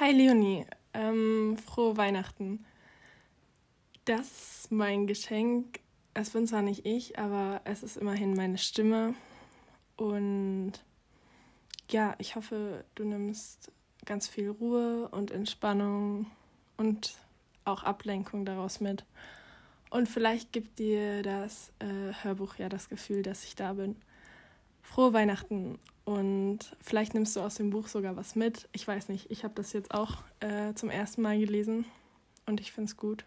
Hi Leonie, ähm, frohe Weihnachten. Das ist mein Geschenk. Es bin zwar nicht ich, aber es ist immerhin meine Stimme. Und ja, ich hoffe, du nimmst ganz viel Ruhe und Entspannung und auch Ablenkung daraus mit. Und vielleicht gibt dir das äh, Hörbuch ja das Gefühl, dass ich da bin. Frohe Weihnachten und vielleicht nimmst du aus dem Buch sogar was mit. Ich weiß nicht, ich habe das jetzt auch äh, zum ersten Mal gelesen und ich finde es gut.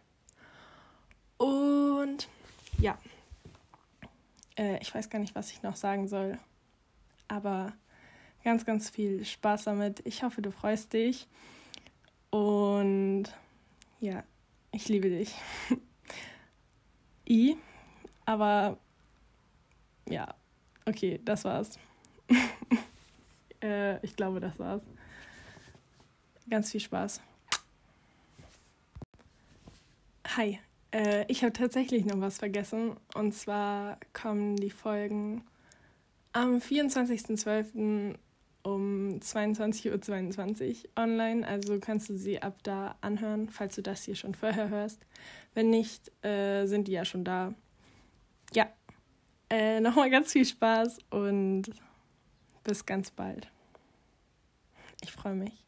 Und ja, äh, ich weiß gar nicht, was ich noch sagen soll, aber ganz, ganz viel Spaß damit. Ich hoffe, du freust dich und ja, ich liebe dich. I, aber ja, okay, das war's. äh, ich glaube, das war's. Ganz viel Spaß. Hi, äh, ich habe tatsächlich noch was vergessen. Und zwar kommen die Folgen am 24.12. um 22.22 Uhr online. Also kannst du sie ab da anhören, falls du das hier schon vorher hörst. Wenn nicht, äh, sind die ja schon da. Ja, äh, nochmal ganz viel Spaß und bis ganz bald. Ich freue mich.